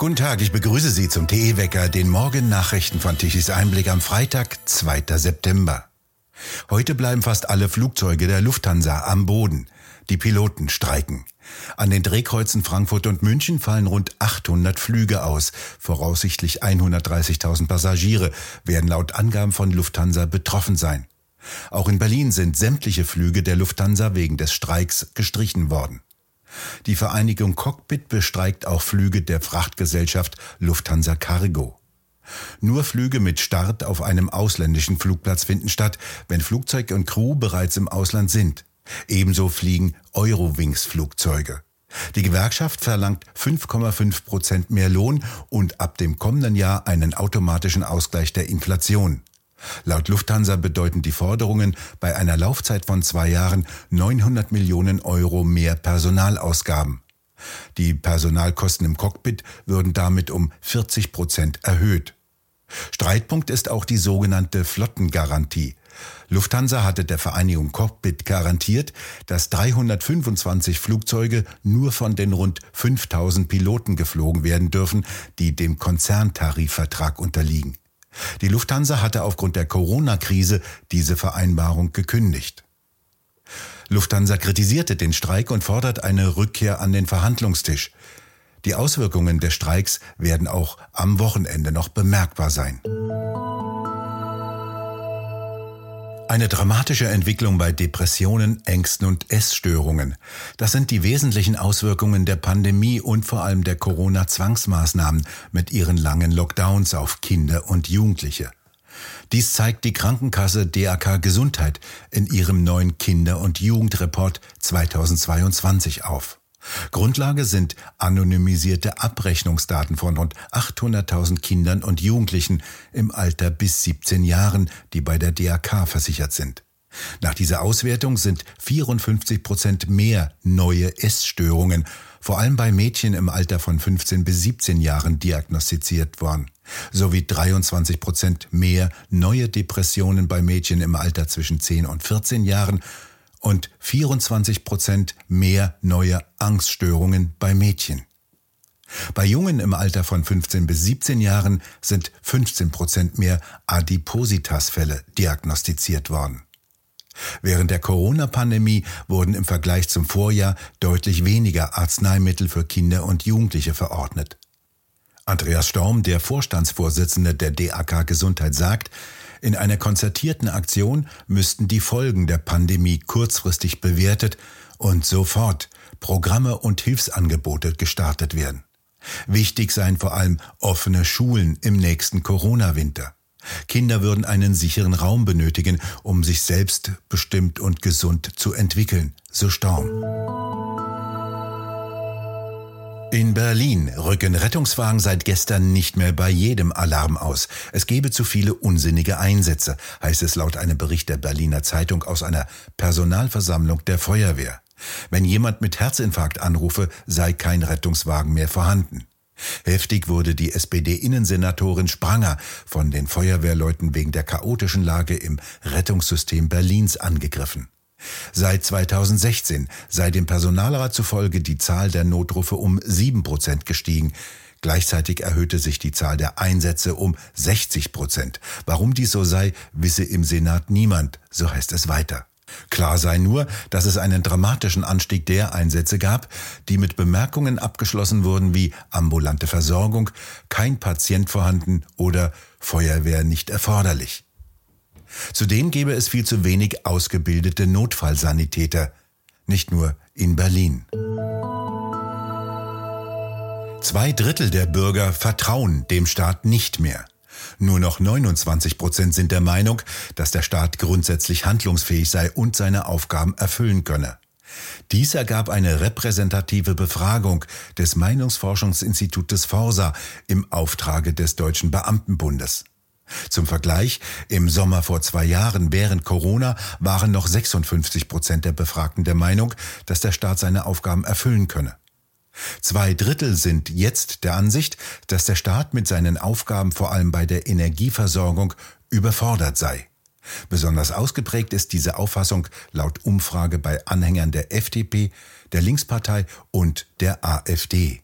Guten Tag, ich begrüße Sie zum TE-Wecker, den Morgennachrichten von Tichys Einblick am Freitag, 2. September. Heute bleiben fast alle Flugzeuge der Lufthansa am Boden. Die Piloten streiken. An den Drehkreuzen Frankfurt und München fallen rund 800 Flüge aus. Voraussichtlich 130.000 Passagiere werden laut Angaben von Lufthansa betroffen sein. Auch in Berlin sind sämtliche Flüge der Lufthansa wegen des Streiks gestrichen worden. Die Vereinigung Cockpit bestreikt auch Flüge der Frachtgesellschaft Lufthansa Cargo. Nur Flüge mit Start auf einem ausländischen Flugplatz finden statt, wenn Flugzeug und Crew bereits im Ausland sind. Ebenso fliegen Eurowings-Flugzeuge. Die Gewerkschaft verlangt 5,5 Prozent mehr Lohn und ab dem kommenden Jahr einen automatischen Ausgleich der Inflation. Laut Lufthansa bedeuten die Forderungen bei einer Laufzeit von zwei Jahren 900 Millionen Euro mehr Personalausgaben. Die Personalkosten im Cockpit würden damit um 40 Prozent erhöht. Streitpunkt ist auch die sogenannte Flottengarantie. Lufthansa hatte der Vereinigung Cockpit garantiert, dass 325 Flugzeuge nur von den rund 5000 Piloten geflogen werden dürfen, die dem Konzerntarifvertrag unterliegen. Die Lufthansa hatte aufgrund der Corona-Krise diese Vereinbarung gekündigt. Lufthansa kritisierte den Streik und fordert eine Rückkehr an den Verhandlungstisch. Die Auswirkungen des Streiks werden auch am Wochenende noch bemerkbar sein. Eine dramatische Entwicklung bei Depressionen, Ängsten und Essstörungen. Das sind die wesentlichen Auswirkungen der Pandemie und vor allem der Corona-Zwangsmaßnahmen mit ihren langen Lockdowns auf Kinder und Jugendliche. Dies zeigt die Krankenkasse DAK Gesundheit in ihrem neuen Kinder- und Jugendreport 2022 auf. Grundlage sind anonymisierte Abrechnungsdaten von rund 800.000 Kindern und Jugendlichen im Alter bis 17 Jahren, die bei der DAK versichert sind. Nach dieser Auswertung sind 54 Prozent mehr neue Essstörungen, vor allem bei Mädchen im Alter von 15 bis 17 Jahren diagnostiziert worden, sowie 23 Prozent mehr neue Depressionen bei Mädchen im Alter zwischen 10 und 14 Jahren und 24 Prozent mehr neue Angststörungen bei Mädchen. Bei Jungen im Alter von 15 bis 17 Jahren sind 15 Prozent mehr Adipositas-Fälle diagnostiziert worden. Während der Corona-Pandemie wurden im Vergleich zum Vorjahr deutlich weniger Arzneimittel für Kinder und Jugendliche verordnet. Andreas Storm, der Vorstandsvorsitzende der DAK Gesundheit, sagt, in einer konzertierten Aktion müssten die Folgen der Pandemie kurzfristig bewertet und sofort Programme und Hilfsangebote gestartet werden. Wichtig seien vor allem offene Schulen im nächsten Corona-Winter. Kinder würden einen sicheren Raum benötigen, um sich selbst bestimmt und gesund zu entwickeln, so Storm. In Berlin rücken Rettungswagen seit gestern nicht mehr bei jedem Alarm aus. Es gebe zu viele unsinnige Einsätze, heißt es laut einem Bericht der Berliner Zeitung aus einer Personalversammlung der Feuerwehr. Wenn jemand mit Herzinfarkt anrufe, sei kein Rettungswagen mehr vorhanden. Heftig wurde die SPD-Innensenatorin Spranger von den Feuerwehrleuten wegen der chaotischen Lage im Rettungssystem Berlins angegriffen. Seit 2016 sei dem Personalrat zufolge die Zahl der Notrufe um sieben Prozent gestiegen. Gleichzeitig erhöhte sich die Zahl der Einsätze um 60 Prozent. Warum dies so sei, wisse im Senat niemand, so heißt es weiter. Klar sei nur, dass es einen dramatischen Anstieg der Einsätze gab, die mit Bemerkungen abgeschlossen wurden wie ambulante Versorgung, kein Patient vorhanden oder Feuerwehr nicht erforderlich. Zudem gäbe es viel zu wenig ausgebildete Notfallsanitäter, nicht nur in Berlin. Zwei Drittel der Bürger vertrauen dem Staat nicht mehr. Nur noch 29 Prozent sind der Meinung, dass der Staat grundsätzlich handlungsfähig sei und seine Aufgaben erfüllen könne. Dies ergab eine repräsentative Befragung des Meinungsforschungsinstitutes Forsa im Auftrage des Deutschen Beamtenbundes. Zum Vergleich, im Sommer vor zwei Jahren während Corona waren noch 56 Prozent der Befragten der Meinung, dass der Staat seine Aufgaben erfüllen könne. Zwei Drittel sind jetzt der Ansicht, dass der Staat mit seinen Aufgaben vor allem bei der Energieversorgung überfordert sei. Besonders ausgeprägt ist diese Auffassung laut Umfrage bei Anhängern der FDP, der Linkspartei und der AfD.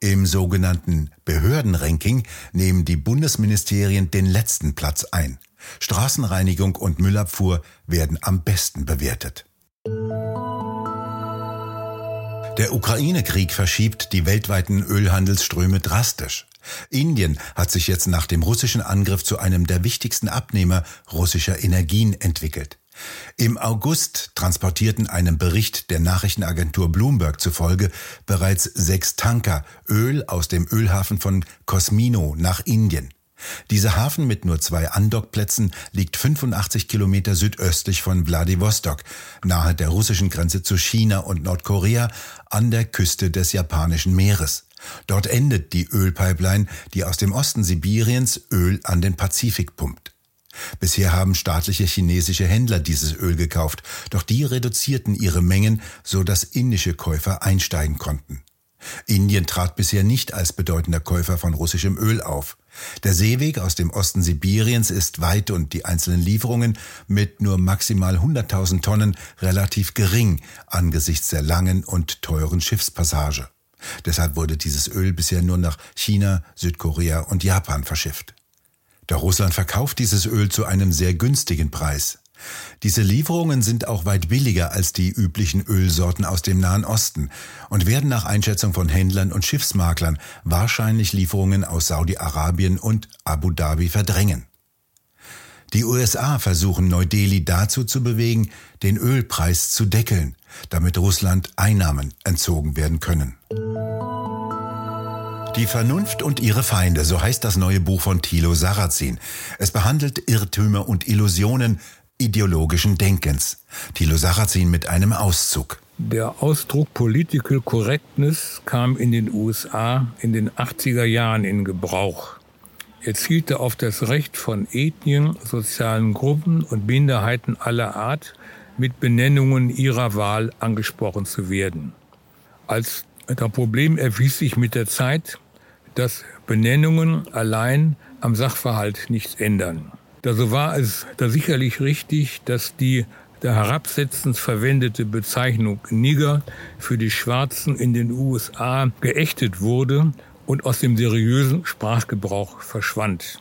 Im sogenannten Behördenranking nehmen die Bundesministerien den letzten Platz ein. Straßenreinigung und Müllabfuhr werden am besten bewertet. Der Ukraine-Krieg verschiebt die weltweiten Ölhandelsströme drastisch. Indien hat sich jetzt nach dem russischen Angriff zu einem der wichtigsten Abnehmer russischer Energien entwickelt. Im August transportierten einem Bericht der Nachrichtenagentur Bloomberg zufolge bereits sechs Tanker Öl aus dem Ölhafen von Kosmino nach Indien. Dieser Hafen mit nur zwei Andockplätzen liegt 85 Kilometer südöstlich von Wladiwostok, nahe der russischen Grenze zu China und Nordkorea an der Küste des japanischen Meeres. Dort endet die Ölpipeline, die aus dem Osten Sibiriens Öl an den Pazifik pumpt. Bisher haben staatliche chinesische Händler dieses Öl gekauft, doch die reduzierten ihre Mengen, so dass indische Käufer einsteigen konnten. Indien trat bisher nicht als bedeutender Käufer von russischem Öl auf. Der Seeweg aus dem Osten Sibiriens ist weit und die einzelnen Lieferungen mit nur maximal 100.000 Tonnen relativ gering angesichts der langen und teuren Schiffspassage. Deshalb wurde dieses Öl bisher nur nach China, Südkorea und Japan verschifft. Doch Russland verkauft dieses Öl zu einem sehr günstigen Preis. Diese Lieferungen sind auch weit billiger als die üblichen Ölsorten aus dem Nahen Osten und werden nach Einschätzung von Händlern und Schiffsmaklern wahrscheinlich Lieferungen aus Saudi-Arabien und Abu Dhabi verdrängen. Die USA versuchen Neu-Delhi dazu zu bewegen, den Ölpreis zu deckeln, damit Russland Einnahmen entzogen werden können. Die Vernunft und ihre Feinde, so heißt das neue Buch von Thilo Sarrazin. Es behandelt Irrtümer und Illusionen ideologischen Denkens. Thilo Sarrazin mit einem Auszug. Der Ausdruck Political Correctness kam in den USA in den 80er Jahren in Gebrauch. Er zielte auf das Recht von Ethnien, sozialen Gruppen und Minderheiten aller Art, mit Benennungen ihrer Wahl angesprochen zu werden. Als das Problem erwies sich mit der Zeit, dass Benennungen allein am Sachverhalt nichts ändern. Da so war es da sicherlich richtig, dass die der herabsetzend verwendete Bezeichnung Nigger für die Schwarzen in den USA geächtet wurde und aus dem seriösen Sprachgebrauch verschwand.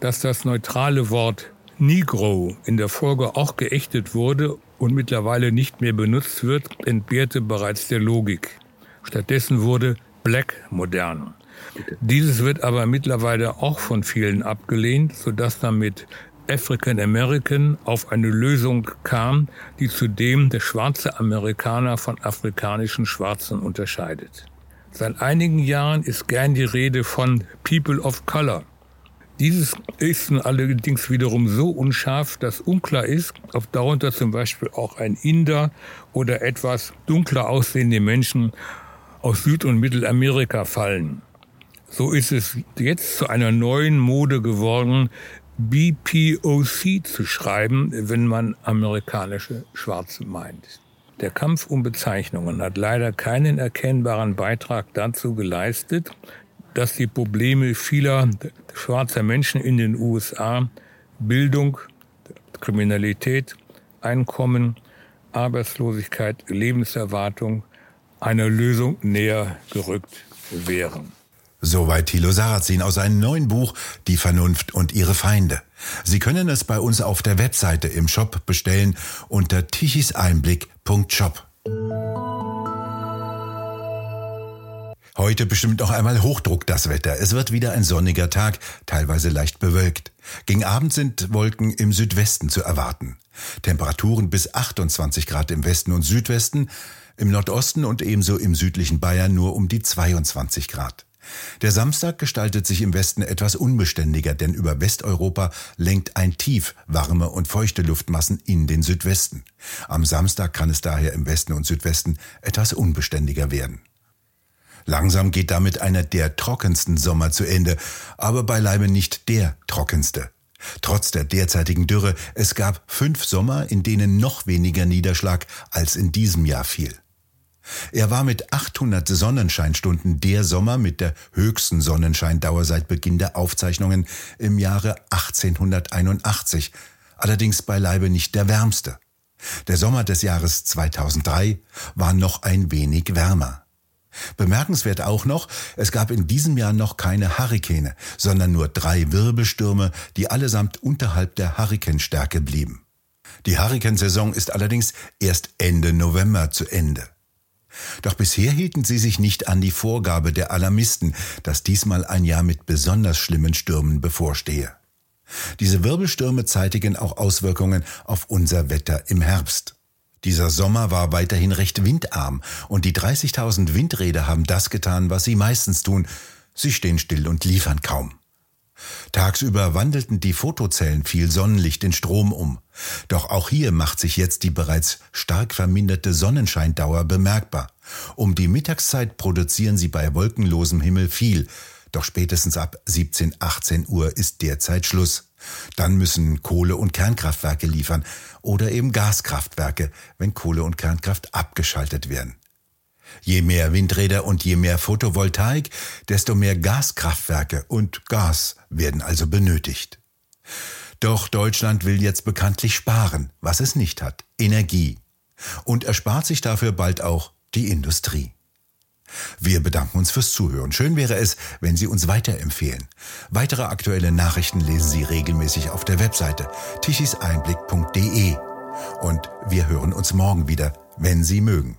Dass das neutrale Wort Negro in der Folge auch geächtet wurde und mittlerweile nicht mehr benutzt wird, entbehrte bereits der Logik. Stattdessen wurde Black modern. Dieses wird aber mittlerweile auch von vielen abgelehnt, sodass damit African American auf eine Lösung kam, die zudem der schwarze Amerikaner von afrikanischen Schwarzen unterscheidet. Seit einigen Jahren ist gern die Rede von People of Color. Dieses ist allerdings wiederum so unscharf, dass unklar ist, ob darunter zum Beispiel auch ein Inder oder etwas dunkler aussehende Menschen aus Süd- und Mittelamerika fallen. So ist es jetzt zu einer neuen Mode geworden, BPOC zu schreiben, wenn man amerikanische Schwarze meint. Der Kampf um Bezeichnungen hat leider keinen erkennbaren Beitrag dazu geleistet, dass die Probleme vieler schwarzer Menschen in den USA Bildung, Kriminalität, Einkommen, Arbeitslosigkeit, Lebenserwartung einer Lösung näher gerückt wären. Soweit Thilo Sarrazin aus seinem neuen Buch Die Vernunft und ihre Feinde. Sie können es bei uns auf der Webseite im Shop bestellen unter tichiseinblick.shop. Heute bestimmt noch einmal Hochdruck das Wetter. Es wird wieder ein sonniger Tag, teilweise leicht bewölkt. Gegen Abend sind Wolken im Südwesten zu erwarten. Temperaturen bis 28 Grad im Westen und Südwesten, im Nordosten und ebenso im südlichen Bayern nur um die 22 Grad. Der Samstag gestaltet sich im Westen etwas unbeständiger, denn über Westeuropa lenkt ein Tief warme und feuchte Luftmassen in den Südwesten. Am Samstag kann es daher im Westen und Südwesten etwas unbeständiger werden. Langsam geht damit einer der trockensten Sommer zu Ende, aber beileibe nicht der trockenste. Trotz der derzeitigen Dürre, es gab fünf Sommer, in denen noch weniger Niederschlag als in diesem Jahr fiel. Er war mit 800 Sonnenscheinstunden der Sommer mit der höchsten Sonnenscheindauer seit Beginn der Aufzeichnungen im Jahre 1881, allerdings beileibe nicht der wärmste. Der Sommer des Jahres 2003 war noch ein wenig wärmer. Bemerkenswert auch noch, es gab in diesem Jahr noch keine Hurrikane, sondern nur drei Wirbelstürme, die allesamt unterhalb der Hurrikanstärke blieben. Die Hurrikansaison ist allerdings erst Ende November zu Ende. Doch bisher hielten sie sich nicht an die Vorgabe der Alarmisten, dass diesmal ein Jahr mit besonders schlimmen Stürmen bevorstehe. Diese Wirbelstürme zeitigen auch Auswirkungen auf unser Wetter im Herbst. Dieser Sommer war weiterhin recht windarm und die 30.000 Windräder haben das getan, was sie meistens tun. Sie stehen still und liefern kaum. Tagsüber wandelten die Fotozellen viel Sonnenlicht in Strom um. Doch auch hier macht sich jetzt die bereits stark verminderte Sonnenscheindauer bemerkbar. Um die Mittagszeit produzieren sie bei wolkenlosem Himmel viel, doch spätestens ab 17, 18 Uhr ist derzeit Schluss. Dann müssen Kohle- und Kernkraftwerke liefern oder eben Gaskraftwerke, wenn Kohle- und Kernkraft abgeschaltet werden. Je mehr Windräder und je mehr Photovoltaik, desto mehr Gaskraftwerke und Gas werden also benötigt. Doch Deutschland will jetzt bekanntlich sparen, was es nicht hat, Energie. Und erspart sich dafür bald auch die Industrie. Wir bedanken uns fürs Zuhören. Schön wäre es, wenn Sie uns weiterempfehlen. Weitere aktuelle Nachrichten lesen Sie regelmäßig auf der Webseite tichiseinblick.de. Und wir hören uns morgen wieder, wenn Sie mögen.